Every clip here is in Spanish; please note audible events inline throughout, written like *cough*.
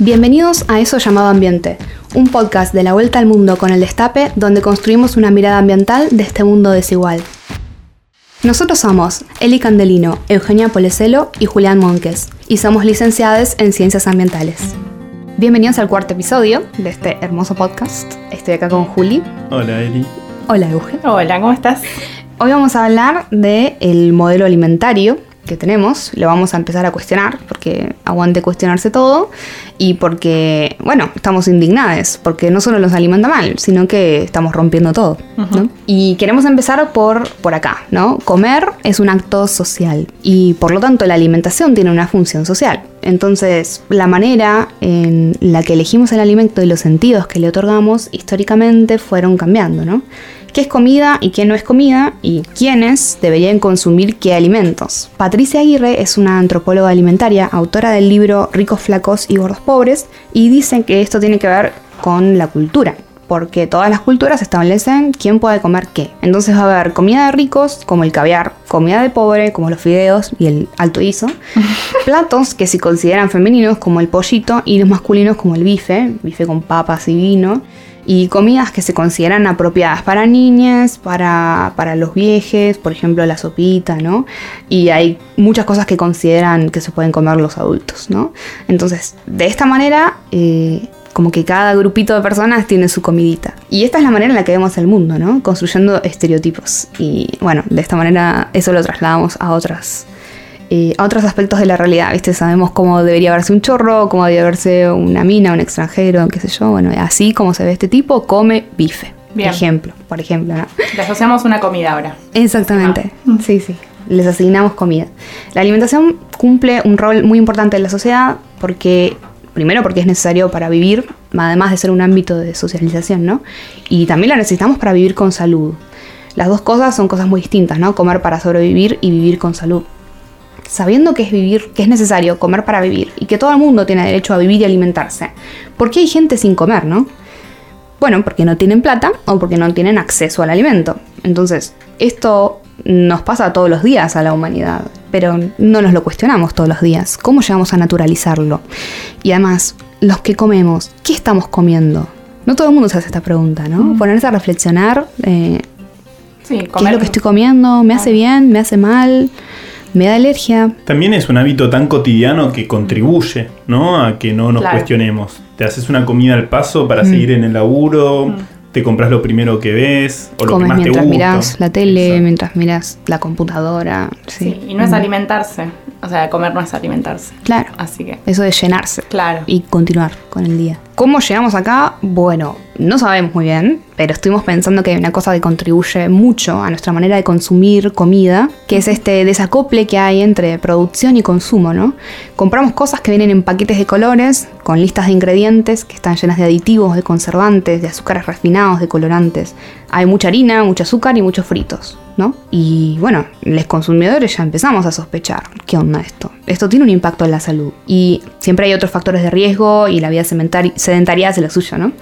Bienvenidos a Eso llamado Ambiente, un podcast de la vuelta al mundo con el destape donde construimos una mirada ambiental de este mundo desigual. Nosotros somos Eli Candelino, Eugenia Poleselo y Julián Monques, y somos licenciados en Ciencias Ambientales. Bienvenidos al cuarto episodio de este hermoso podcast. Estoy acá con Juli. Hola Eli. Hola Eugen. Hola, ¿cómo estás? Hoy vamos a hablar del el modelo alimentario que tenemos, lo vamos a empezar a cuestionar, porque aguante cuestionarse todo, y porque, bueno, estamos indignados, porque no solo nos alimenta mal, sino que estamos rompiendo todo, ¿no? Y queremos empezar por, por acá, ¿no? Comer es un acto social, y por lo tanto la alimentación tiene una función social. Entonces, la manera en la que elegimos el alimento y los sentidos que le otorgamos históricamente fueron cambiando, ¿no? Qué es comida y qué no es comida y quiénes deberían consumir qué alimentos. Patricia Aguirre es una antropóloga alimentaria, autora del libro Ricos, flacos y gordos pobres, y dicen que esto tiene que ver con la cultura porque todas las culturas establecen quién puede comer qué. Entonces va a haber comida de ricos, como el caviar, comida de pobre, como los fideos y el alto hizo, *laughs* platos que se consideran femeninos, como el pollito, y los masculinos, como el bife, bife con papas y vino, y comidas que se consideran apropiadas para niñas, para, para los viejes, por ejemplo la sopita, ¿no? Y hay muchas cosas que consideran que se pueden comer los adultos, ¿no? Entonces, de esta manera, eh, como que cada grupito de personas tiene su comidita. Y esta es la manera en la que vemos el mundo, ¿no? Construyendo estereotipos. Y bueno, de esta manera eso lo trasladamos a otras eh, a otros aspectos de la realidad, ¿viste? Sabemos cómo debería verse un chorro, cómo debería verse una mina, un extranjero, qué sé yo. Bueno, así como se ve este tipo, come bife. Por ejemplo, por ejemplo, ¿no? Le asociamos una comida ahora. Exactamente, Ah. sí, sí. Les asignamos comida. La alimentación cumple un rol muy importante en la sociedad porque, primero porque es necesario para vivir, además de ser un ámbito de socialización, ¿no? Y también la necesitamos para vivir con salud. Las dos cosas son cosas muy distintas, ¿no? Comer para sobrevivir y vivir con salud sabiendo que es vivir, que es necesario comer para vivir y que todo el mundo tiene derecho a vivir y alimentarse, ¿por qué hay gente sin comer, no? Bueno, porque no tienen plata o porque no tienen acceso al alimento. Entonces, esto nos pasa todos los días a la humanidad, pero no nos lo cuestionamos todos los días. ¿Cómo llegamos a naturalizarlo? Y además, los que comemos, ¿qué estamos comiendo? No todo el mundo se hace esta pregunta, ¿no? Ponerse a reflexionar, eh, Sí, ¿qué es lo que estoy comiendo? ¿Me hace bien? ¿Me hace mal? ¿Me da alergia? También es un hábito tan cotidiano que contribuye, ¿no? A que no nos Claro. cuestionemos. Te haces una comida al paso para seguir en el laburo, te compras lo primero que ves o lo que más te mientras gusta. mirás la tele, Exacto. mientras miras la computadora. Sí. Sí, y no es alimentarse. O sea, comer no es alimentarse. Claro. Así que, Eso de llenarse. claro. Y continuar con el día. ¿Cómo llegamos acá? Bueno, no sabemos muy bien, pero estuvimos pensando que hay una cosa que contribuye mucho a nuestra manera de consumir comida, que es este desacople que hay entre producción y consumo, ¿no? Compramos cosas que vienen en paquetes de colores, con listas de ingredientes que están llenas de aditivos, de conservantes, de azúcares refinados, de colorantes. Hay mucha harina, mucho azúcar y muchos fritos, ¿no? Y bueno, los consumidores ya empezamos a sospechar, ¿qué onda esto? Esto tiene un impacto en la salud. Y siempre hay otros factores de riesgo y la vida sedentari- sedentaria hace lo suyo, ¿no?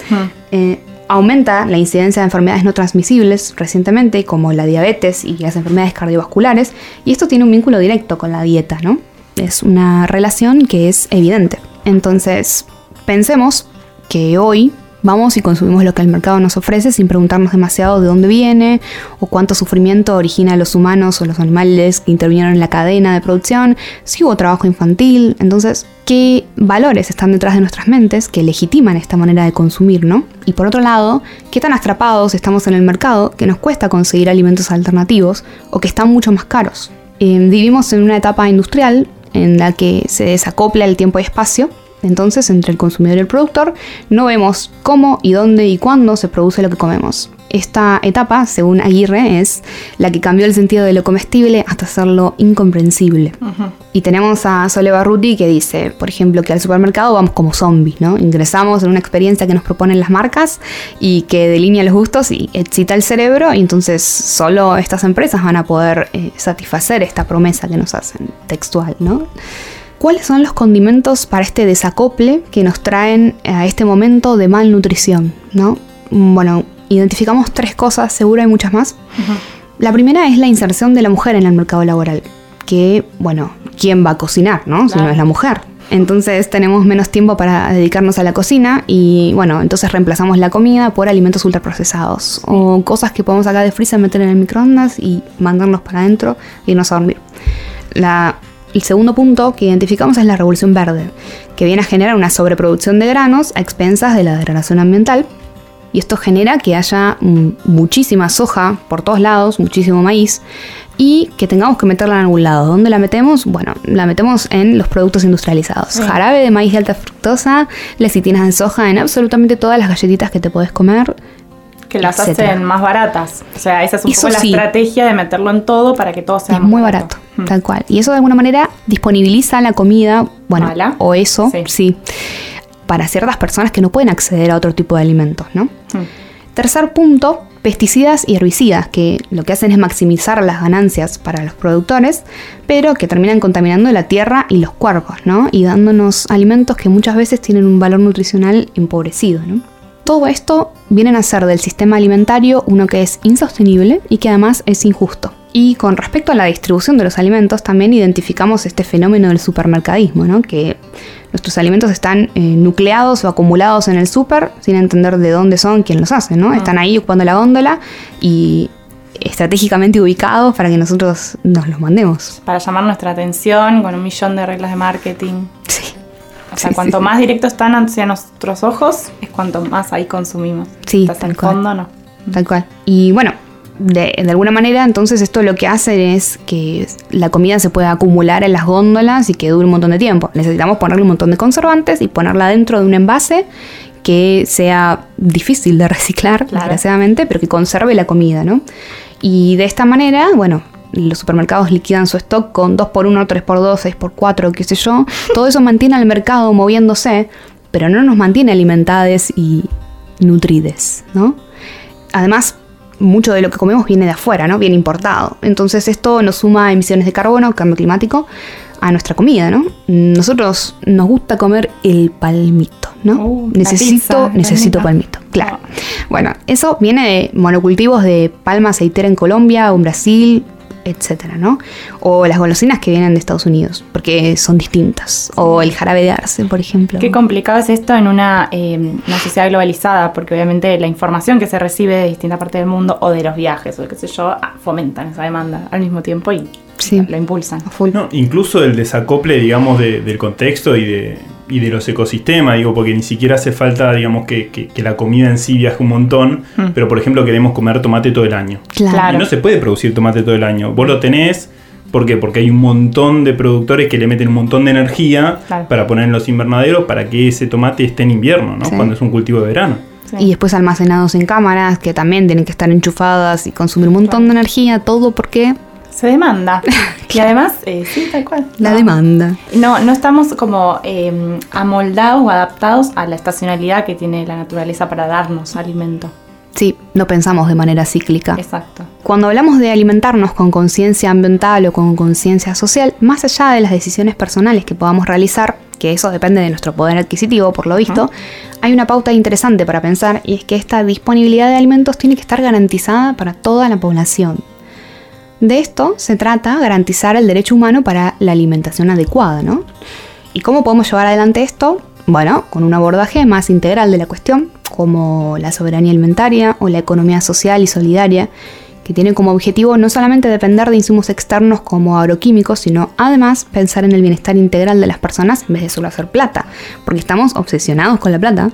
Eh, aumenta la incidencia de enfermedades no transmisibles recientemente, como la diabetes y las enfermedades cardiovasculares, y esto tiene un vínculo directo con la dieta, ¿no? Es una relación que es evidente. Entonces, pensemos que hoy vamos y consumimos lo que el mercado nos ofrece sin preguntarnos demasiado de dónde viene o cuánto sufrimiento origina a los humanos o los animales que intervinieron en la cadena de producción, si hubo trabajo infantil, entonces, ¿qué valores están detrás de nuestras mentes que legitiman esta manera de consumir, no? Y por otro lado, ¿qué tan atrapados estamos en el mercado que nos cuesta conseguir alimentos alternativos o que están mucho más caros? Eh, vivimos en una etapa industrial en la que se desacopla el tiempo y espacio entonces, entre el consumidor y el productor, no vemos cómo y dónde y cuándo se produce lo que comemos. Esta etapa, según Aguirre, es la que cambió el sentido de lo comestible hasta hacerlo incomprensible. Y tenemos a Sole Barruti que dice, por ejemplo, que al supermercado vamos como zombies, ¿no? Ingresamos en una experiencia que nos proponen las marcas y que delinea los gustos y excita el cerebro, y entonces solo estas empresas van a poder eh, satisfacer esta promesa que nos hacen, textual, ¿no? ¿Cuáles son los condimentos para este desacople que nos traen a este momento de malnutrición? ¿no? Bueno, identificamos tres cosas, seguro hay muchas más. La primera es la inserción de la mujer en el mercado laboral. Que, bueno, ¿quién va a cocinar, no? Si no es la mujer. Entonces tenemos menos tiempo para dedicarnos a la cocina y bueno, entonces reemplazamos la comida por alimentos ultraprocesados o cosas que podemos sacar de freezer, meter en el microondas y mandarnos para adentro y irnos a dormir. La- el segundo punto que identificamos es la revolución verde, que viene a generar una sobreproducción de granos a expensas de la degradación ambiental. Y esto genera que haya mm, muchísima soja por todos lados, muchísimo maíz, y que tengamos que meterla en algún lado. ¿Dónde la metemos? Bueno, la metemos en los productos industrializados. Sí. Jarabe de maíz de alta fructosa, lecitinas de soja, en absolutamente todas las galletitas que te podés comer. Que las etcétera. hacen más baratas. O sea, esa es un Eso poco la sí. estrategia de meterlo en todo para que todo sea es más muy barato, Mm. tal cual. Y eso de alguna manera disponibiliza la comida, bueno, Mala. o eso, Sí. sí. para ciertas personas que no pueden acceder a otro tipo de alimentos, ¿no? Mm. Tercer punto, pesticidas y herbicidas, que lo que hacen es maximizar las ganancias para los productores, pero que terminan contaminando la tierra y los cuerpos, ¿no? Y dándonos alimentos que muchas veces tienen un valor nutricional empobrecido, ¿no? Todo esto viene a ser del sistema alimentario uno que es insostenible y que además es injusto. Y con respecto a la distribución de los alimentos, también identificamos este fenómeno del supermercadismo, ¿no? que nuestros alimentos están eh, nucleados o acumulados en el súper sin entender de dónde son, quién los hace, ¿no? Están ahí ocupando la góndola y estratégicamente ubicados para que nosotros nos los mandemos. Para llamar nuestra atención con un millón de reglas de marketing. Sí. O sea, Sí, cuanto sí, más directo están hacia nuestros ojos, es cuanto más ahí consumimos. Sí, Estás en tal cual. fondo, no. Tal cual. Y bueno, de, de alguna manera, entonces esto lo que hace es que la comida se pueda acumular en las góndolas y que dure un montón de tiempo. Necesitamos ponerle un montón de conservantes y ponerla dentro de un envase que sea difícil de *laughs* reciclar, Claro. desgraciadamente, pero que conserve la comida, ¿no? Y de esta manera, bueno, los supermercados liquidan su stock con 2x1, 3x2, 6x4, qué sé yo. Todo eso mantiene al mercado moviéndose, pero no nos mantiene alimentados y nutrides, ¿no? Además, mucho de lo que comemos viene de afuera, ¿no? Viene importado. Entonces esto nos suma emisiones de carbono, cambio climático, a nuestra comida, ¿no? Nosotros nos gusta comer el palmito, ¿no? Uh, necesito, pizza, necesito palmito. palmito, claro. Bueno, eso viene de monocultivos de palma aceitera en Colombia o en Brasil, etcétera, ¿no? O las golosinas que vienen de Estados Unidos, porque son distintas. O el jarabe de arce, por ejemplo. Qué complicado es esto en una, eh, una sociedad globalizada, porque obviamente la información que se recibe de distintas partes del mundo o de los viajes o qué sé yo, ah, fomentan esa demanda al mismo tiempo y Sí. lo impulsan. A full. No, incluso el desacople, digamos, de- del contexto y de, y de los ecosistemas, digo, porque ni siquiera hace falta, digamos, que, que- que la comida en sí viaje un montón, Mm. pero por ejemplo queremos comer tomate todo el año. Claro. Y no se puede producir tomate todo el año. Vos lo tenés, ¿por qué? Porque hay un montón de productores que le meten un montón de energía Claro. para poner en los invernaderos para que ese tomate esté en invierno, ¿no? Sí. Cuando es un cultivo de verano. Sí. Y después almacenados en cámaras que también tienen que estar enchufadas y consumir un montón de energía, todo porque Se demanda. *laughs* y además, eh, sí, tal cual. la No. demanda. No, no estamos como eh, amoldados o adaptados a la estacionalidad que tiene la naturaleza para darnos alimento. Sí, no pensamos de manera cíclica. Exacto. Cuando hablamos de alimentarnos con conciencia ambiental o con conciencia social, más allá de las decisiones personales que podamos realizar, que eso depende de nuestro poder adquisitivo, por lo visto, hay una pauta interesante para pensar y es que esta disponibilidad de alimentos tiene que estar garantizada para toda la población. De esto se trata garantizar el derecho humano para la alimentación adecuada, ¿no? ¿Y cómo podemos llevar adelante esto? Bueno, con un abordaje más integral de la cuestión, como la soberanía alimentaria o la economía social y solidaria, que tiene como objetivo no solamente depender de insumos externos como agroquímicos, sino además pensar en el bienestar integral de las personas en vez de solo hacer plata, porque estamos obsesionados con la plata,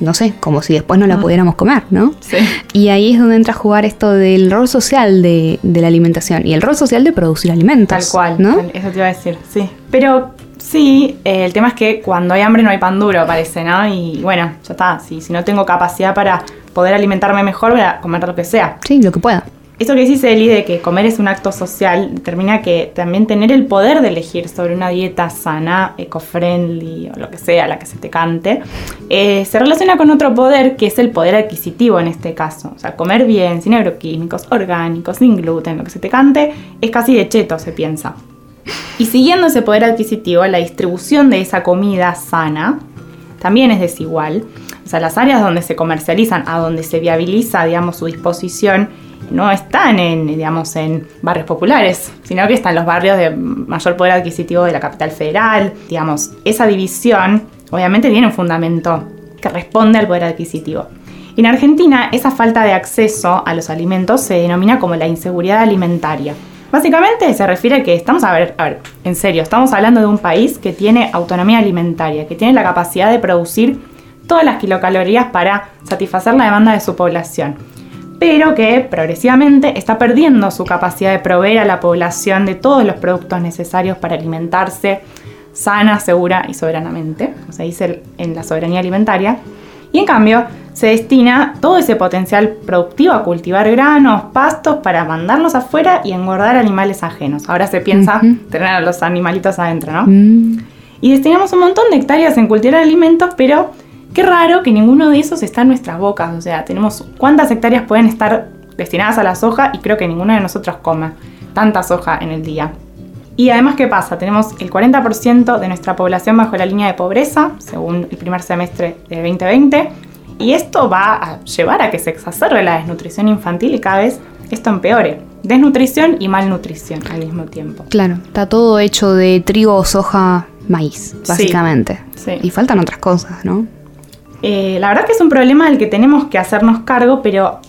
no sé, como si después no la pudiéramos comer, ¿no? Sí. Y ahí es donde entra a jugar esto del rol social de, de la alimentación y el rol social de producir alimentos. Tal cual, ¿no? eso te iba a decir, sí. Pero sí, eh, el tema es que cuando hay hambre no hay pan duro, parece, ¿no? Y bueno, ya está, si, si no tengo capacidad para poder alimentarme mejor, voy a comer lo que sea. Sí, lo que pueda. Eso que dices, Eli, de que comer es un acto social, determina que también tener el poder de elegir sobre una dieta sana, eco-friendly o lo que sea, la que se te cante, eh, se relaciona con otro poder que es el poder adquisitivo en este caso. O sea, comer bien, sin agroquímicos, orgánicos, sin gluten, lo que se te cante, es casi de cheto, se piensa. Y siguiendo ese poder adquisitivo, la distribución de esa comida sana también es desigual. O sea, las áreas donde se comercializan, a donde se viabiliza, digamos, su disposición no están en, digamos, en barrios populares, sino que están los barrios de mayor poder adquisitivo de la capital federal. Digamos, esa división obviamente tiene un fundamento que responde al poder adquisitivo. En Argentina, esa falta de acceso a los alimentos se denomina como la inseguridad alimentaria. Básicamente se refiere a que estamos, a ver, en serio, estamos hablando de un país que tiene autonomía alimentaria, que tiene la capacidad de producir todas las kilocalorías para satisfacer la demanda de su población, pero que progresivamente está perdiendo su capacidad de proveer a la población de todos los productos necesarios para alimentarse sana, segura y soberanamente, como se dice en la soberanía alimentaria, y en cambio se destina todo ese potencial productivo a cultivar granos, pastos para mandarlos afuera y engordar animales ajenos. Ahora se piensa tener a los animalitos adentro, ¿no? Mm. Y destinamos un montón de hectáreas en cultivar alimentos, pero qué raro que ninguno de esos está en nuestras bocas. O sea, tenemos cuántas hectáreas pueden estar destinadas a la soja y creo que ninguno de nosotros come tanta soja en el día. Y además, ¿qué pasa? Tenemos el 40% de nuestra población bajo la línea de pobreza, según el primer semestre de 2020, y esto va a llevar a que se exacerbe la desnutrición infantil y cada vez esto empeore. Desnutrición y malnutrición al mismo tiempo. Claro, está todo hecho de trigo, soja, maíz, básicamente. Y faltan otras cosas, ¿no? Eh, la verdad que es un problema del que tenemos que hacernos cargo, pero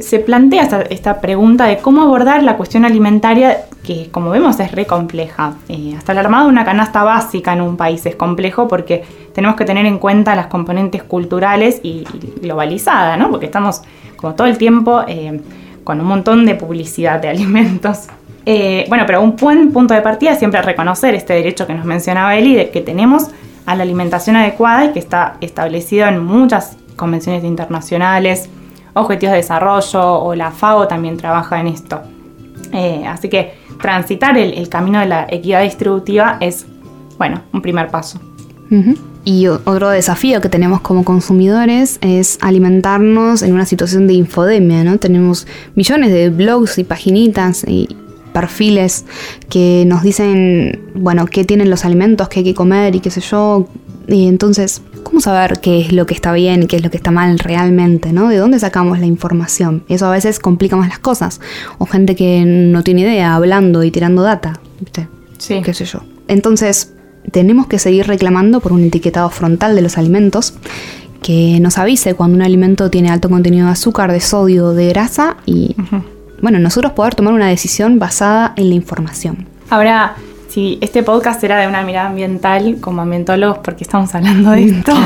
se plantea esta, pregunta de cómo abordar la cuestión alimentaria, que como vemos es re compleja. Eh, hasta el armado de una canasta básica en un país es complejo porque tenemos que tener en cuenta las componentes culturales y, globalizada, ¿no? Porque estamos como todo el tiempo eh, con un montón de publicidad de *laughs* alimentos. Bueno, pero un buen punto de partida es siempre reconocer este derecho que nos mencionaba Eli, de que tenemos a la alimentación adecuada y que está establecido en muchas convenciones internacionales, Objetivos de Desarrollo o la FAO también trabaja en esto. Eh, así que transitar el, camino de la equidad distributiva es, bueno, un primer paso. Y otro desafío que tenemos como consumidores es alimentarnos en una situación de infodemia, ¿no? Tenemos millones de blogs y paginitas y perfiles que nos dicen, bueno, qué tienen los alimentos que hay que comer y qué sé yo. Y entonces ¿cómo saber qué es lo que está bien y qué es lo que está mal realmente? ¿no? ¿De dónde sacamos la información? Eso a veces complica más las cosas. O gente que no tiene idea, hablando y tirando data. ¿viste? Sí. ¿Qué sé yo? Entonces, tenemos que seguir reclamando por un etiquetado frontal de los alimentos que nos avise cuando un alimento tiene alto contenido de azúcar, de sodio, de grasa y, bueno, nosotros poder tomar una decisión basada en la información. Ahora, si este podcast era de una mirada ambiental, como ambientólogos, porque estamos hablando de esto, *laughs*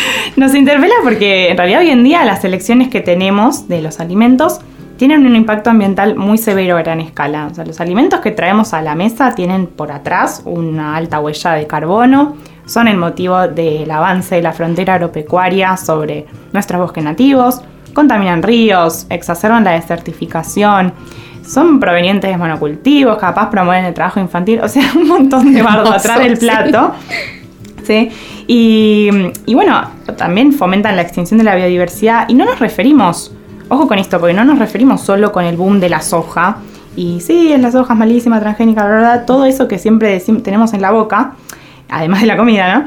*laughs* nos interpela porque en realidad hoy en día las elecciones que tenemos de los alimentos tienen un impacto ambiental muy severo a gran escala. O sea, los alimentos que traemos a la mesa tienen por atrás una alta huella de carbono, son el motivo del avance de la frontera agropecuaria sobre nuestros bosques nativos, contaminan ríos, exacerban la desertificación, son provenientes de monocultivos, capaz promueven el trabajo infantil, o sea, *laughs* un montón de bardo atrás del plato. ¿sí? Y, bueno, también fomentan la extinción de la biodiversidad y no nos referimos, ojo con esto, porque no nos referimos solo con el boom de la soja. Y sí, es la soja malísima, transgénica, verdad, todo eso que siempre tenemos en la boca, además de la comida, ¿no?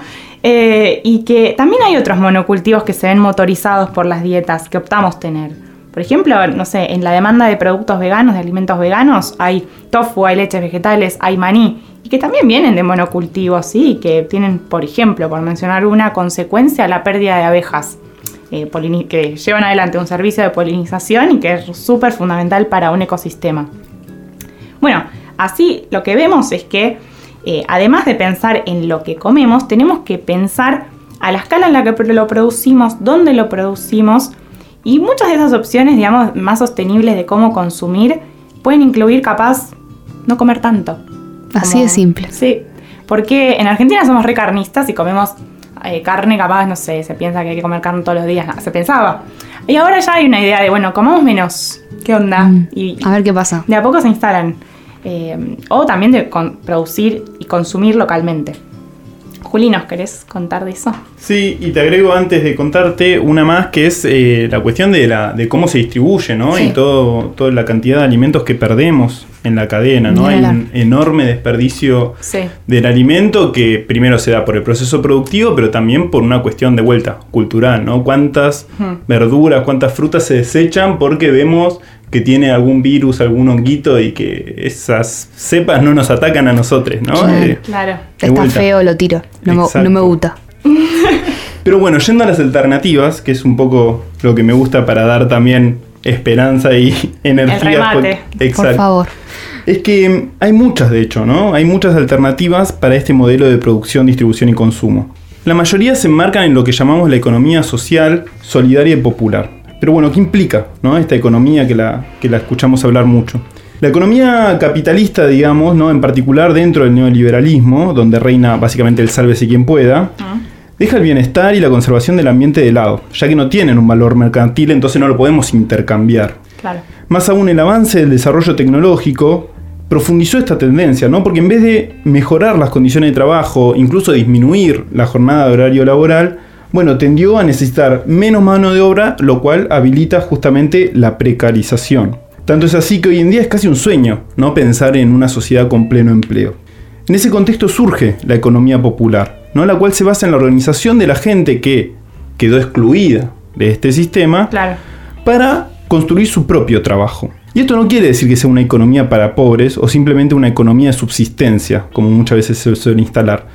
Eh, y que también hay otros monocultivos que se ven motorizados por las dietas que optamos tener. Por ejemplo, no sé, en la demanda de productos veganos, de alimentos veganos, hay tofu, hay leches vegetales, hay maní, y que también vienen de monocultivos, ¿sí? Que tienen, por ejemplo, por mencionar una consecuencia, la pérdida de abejas. Eh, que llevan adelante un servicio de polinización y que es súper fundamental para un ecosistema. Bueno, así lo que vemos es que eh, además de pensar en lo que comemos, tenemos que pensar a la escala en la que lo producimos, dónde lo producimos, y muchas de esas opciones, digamos, más sostenibles de cómo consumir, pueden incluir capaz no comer tanto. Así de simple. Sí, porque en Argentina somos recarnistas y comemos eh, carne capaz, no sé, se piensa que hay que comer carne todos los días, se pensaba. Y ahora ya hay una idea de, bueno, comamos menos, ¿qué onda? Mm, y, a ver qué pasa. De a poco se instalan. Eh, o también de producir y consumir localmente. Juli, ¿nos querés contar de eso? Sí, y te agrego antes de contarte una más que es eh, la cuestión de, la, de cómo se distribuye, ¿no? Y todo, toda la cantidad de alimentos que perdemos en la cadena, ¿no? Hay un enorme desperdicio del alimento que primero se da por el proceso productivo, pero también por una cuestión de vuelta cultural, ¿no? Cuántas verduras, cuántas frutas se desechan porque vemos que tiene algún virus, algún honguito y que esas cepas no nos atacan a nosotros, ¿no? Claro. Eh, Está feo, lo tiro. No me, no me gusta. *laughs* Pero bueno, yendo a las alternativas, que es un poco lo que me gusta para dar también esperanza y *laughs* energía. El Por favor. Es que hay muchas, de hecho, ¿no? Hay muchas alternativas para este modelo de producción, distribución y consumo. La mayoría se enmarcan en lo que llamamos la economía social, solidaria y popular. Pero bueno, ¿qué implica ¿no? esta economía que la, que la escuchamos hablar mucho? La economía capitalista, digamos, ¿no? en particular dentro del neoliberalismo, donde reina básicamente el sálvese quien pueda, ah deja el bienestar y la conservación del ambiente de lado, ya que no tienen un valor mercantil, entonces no lo podemos intercambiar. Más aún, el avance del desarrollo tecnológico profundizó esta tendencia, ¿no? Porque en vez de mejorar las condiciones de trabajo, incluso disminuir la jornada de horario laboral, bueno, tendió a necesitar menos mano de obra, lo cual habilita justamente la precarización. Tanto es así que hoy en día es casi un sueño, ¿no? Pensar en una sociedad con pleno empleo. En ese contexto surge la economía popular, ¿no? la cual se basa en la organización de la gente que quedó excluida de este sistema para construir su propio trabajo. Y esto no quiere decir que sea una economía para pobres o simplemente una economía de subsistencia, como muchas veces se suele instalar,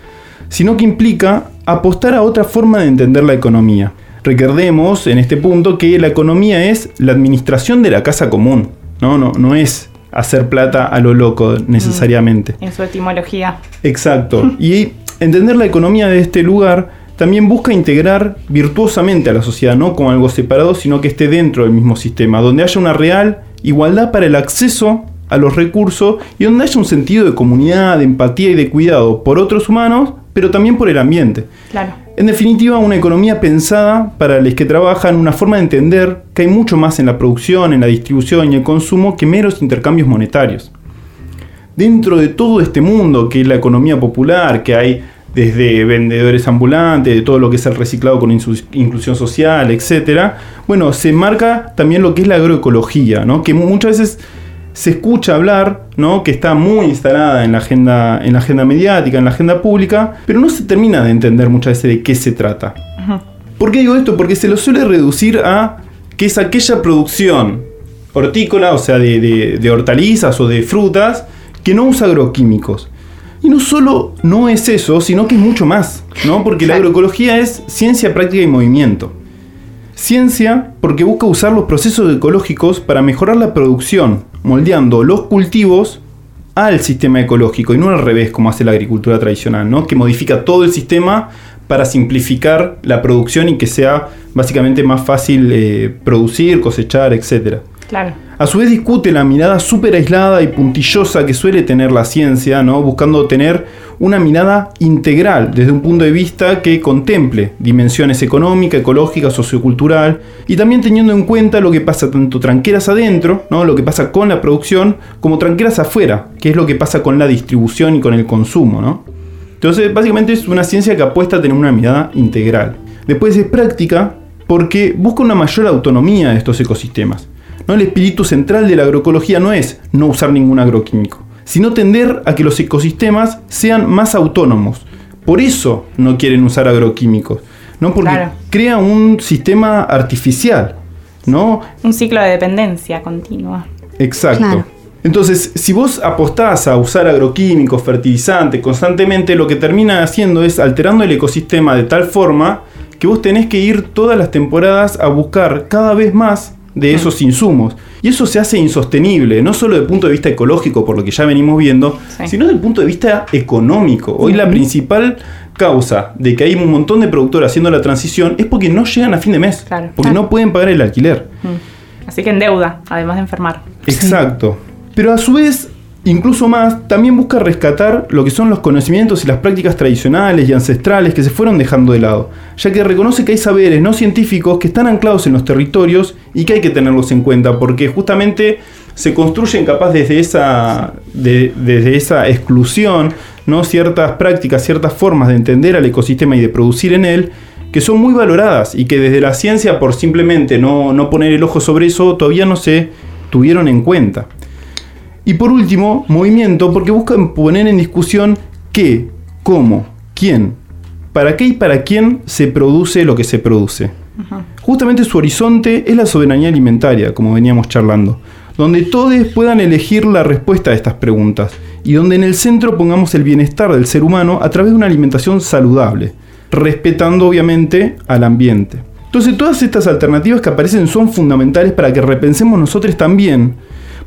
sino que implica apostar a otra forma de entender la economía. Recordemos en este punto que la economía es la administración de la casa común, no, no, no es hacer plata a lo loco necesariamente. En su etimología. Exacto. y Entender la economía de este lugar también busca integrar virtuosamente a la sociedad, no como algo separado, sino que esté dentro del mismo sistema, donde haya una real igualdad para el acceso a los recursos y donde haya un sentido de comunidad, de empatía y de cuidado por otros humanos, pero también por el ambiente. Claro. En definitiva, una economía pensada para los que trabajan, una forma de entender que hay mucho más en la producción, en la distribución y el consumo que meros intercambios monetarios dentro de todo este mundo que es la economía popular, que hay desde vendedores ambulantes, de todo lo que es el reciclado con inclusión social, etc. Bueno, se marca también lo que es la agroecología, ¿no? que muchas veces se escucha hablar, ¿no? que está muy instalada en la, agenda, en la agenda mediática, en la agenda pública, pero no se termina de entender muchas veces de qué se trata. ¿Por qué digo esto? Porque se lo suele reducir a que es aquella producción hortícola, o sea, de, de hortalizas o de frutas, que no usa agroquímicos. Y no solo no es eso, sino que es mucho más, ¿no? Porque la agroecología es ciencia, práctica y movimiento. Ciencia porque busca usar los procesos ecológicos para mejorar la producción, moldeando los cultivos al sistema ecológico y no al revés como hace la agricultura tradicional, ¿no? Que modifica todo el sistema para simplificar la producción y que sea básicamente más fácil eh, producir, cosechar, etc. A su vez discute la mirada súper aislada y puntillosa que suele tener la ciencia, ¿no? buscando tener una mirada integral desde un punto de vista que contemple dimensiones económica, ecológica, sociocultural y también teniendo en cuenta lo que pasa tanto tranqueras adentro, ¿no? lo que pasa con la producción, como tranqueras afuera, que es lo que pasa con la distribución y con el consumo. ¿no? Entonces, básicamente es una ciencia que apuesta a tener una mirada integral. Después es práctica porque busca una mayor autonomía de estos ecosistemas. El espíritu central de la agroecología no es no usar ningún agroquímico, sino tender a que los ecosistemas sean más autónomos. Por eso no quieren usar agroquímicos, ¿no? Porque crea un sistema artificial, ¿no? Un ciclo de dependencia continua. Exacto. Entonces, si vos apostás a usar agroquímicos, fertilizantes constantemente, lo que termina haciendo es alterando el ecosistema de tal forma que vos tenés que ir todas las temporadas a buscar cada vez más de esos insumos. Y eso se hace insostenible, no solo desde el punto de vista ecológico, por lo que ya venimos viendo, sino desde el punto de vista económico. Hoy la principal causa de que hay un montón de productores haciendo la transición es porque no llegan a fin de mes, porque no pueden pagar el alquiler. Así que en deuda, además de enfermar. Exacto. Pero a su vez Incluso más, también busca rescatar lo que son los conocimientos y las prácticas tradicionales y ancestrales que se fueron dejando de lado, ya que reconoce que hay saberes no científicos que están anclados en los territorios y que hay que tenerlos en cuenta, porque justamente se construyen capaz desde esa, desde esa exclusión, ¿no? ciertas prácticas, ciertas formas de entender al ecosistema y de producir en él, que son muy valoradas y que desde la ciencia, por simplemente no, no poner el ojo sobre eso, todavía no se tuvieron en cuenta. Y por último, movimiento, porque buscan poner en discusión qué, cómo, quién, para qué y para quién se produce lo que se produce. Justamente su horizonte es la soberanía alimentaria, como veníamos charlando, donde todos puedan elegir la respuesta a estas preguntas y donde en el centro pongamos el bienestar del ser humano a través de una alimentación saludable, respetando obviamente al ambiente. Entonces todas estas alternativas que aparecen son fundamentales para que repensemos nosotros también,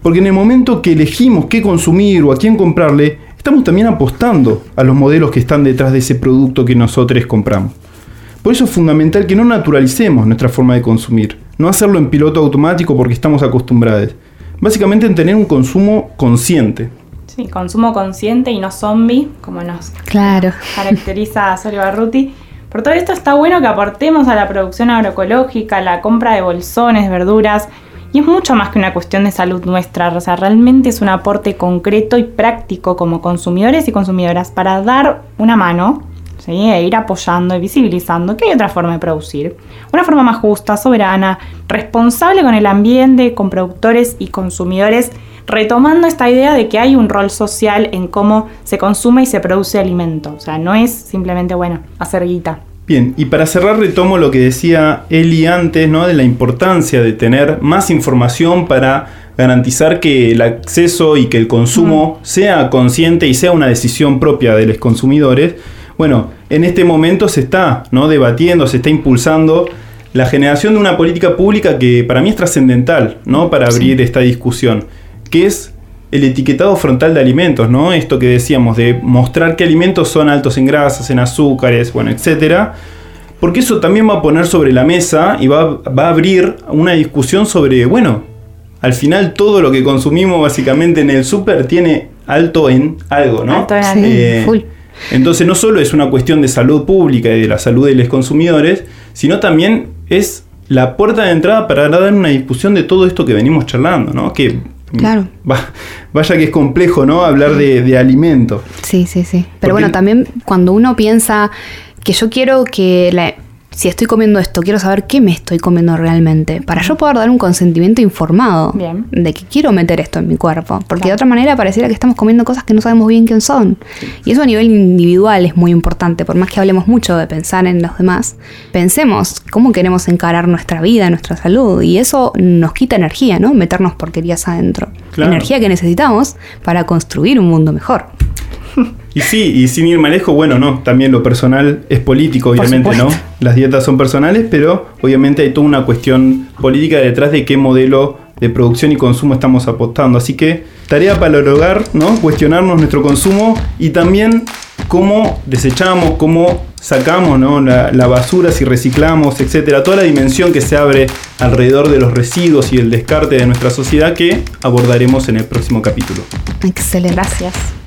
porque en el momento que elegimos qué consumir o a quién comprarle, estamos también apostando a los modelos que están detrás de ese producto que nosotros compramos. Por eso es fundamental que no naturalicemos nuestra forma de consumir, no hacerlo en piloto automático porque estamos acostumbrados. Básicamente en tener un consumo consciente. Sí, consumo consciente y no zombie, como nos claro. caracteriza Sorio Barruti. Por todo esto está bueno que aportemos a la producción agroecológica, la compra de bolsones, verduras, y es mucho más que una cuestión de salud nuestra, o sea, realmente es un aporte concreto y práctico como consumidores y consumidoras para dar una mano ¿sí? e ir apoyando y visibilizando que hay otra forma de producir. Una forma más justa, soberana, responsable con el ambiente, con productores y consumidores, retomando esta idea de que hay un rol social en cómo se consume y se produce alimento. O sea, no es simplemente, bueno, hacer guita. Bien, y para cerrar retomo lo que decía Eli antes, ¿no? De la importancia de tener más información para garantizar que el acceso y que el consumo sea consciente y sea una decisión propia de los consumidores. Bueno, en este momento se está ¿no? debatiendo, se está impulsando la generación de una política pública que para mí es trascendental ¿no? para abrir esta discusión, que es el etiquetado frontal de alimentos, ¿no? Esto que decíamos, de mostrar qué alimentos son altos en grasas, en azúcares, bueno, etcétera. Porque eso también va a poner sobre la mesa y va, va a abrir una discusión sobre, bueno, al final todo lo que consumimos básicamente en el súper tiene alto en algo, ¿no? Alto en Eh, entonces no solo es una cuestión de salud pública y de la salud de los consumidores, sino también es la puerta de entrada para dar una discusión de todo esto que venimos charlando, ¿no? Que Claro. va- vaya que es complejo, ¿no? Hablar de, de alimentos. Sí, sí, sí. Pero Porque- bueno, también cuando uno piensa que yo quiero que la- si estoy comiendo esto, quiero saber qué me estoy comiendo realmente, para yo poder dar un consentimiento informado Bien. de que quiero meter esto en mi cuerpo, porque de otra manera pareciera que estamos comiendo cosas que no sabemos bien quién son. Y eso a nivel individual es muy importante, por más que hablemos mucho de pensar en los demás, pensemos cómo queremos encarar nuestra vida, nuestra salud, y eso nos quita energía, ¿no? Meternos porquerías adentro. Claro. Energía que necesitamos para construir un mundo mejor. Y sí, y sin ir más lejos, bueno, no, también lo personal es político, obviamente, ¿no? Las dietas son personales, pero obviamente hay toda una cuestión política detrás de qué modelo de producción y consumo estamos apostando. Así que tarea para el hogar, ¿no? Cuestionarnos nuestro consumo y también cómo desechamos, cómo sacamos ¿no? la, la basura, si reciclamos, etcétera. Toda la dimensión que se abre alrededor de los residuos y el descarte de nuestra sociedad que abordaremos en el próximo capítulo. Excelente. Gracias.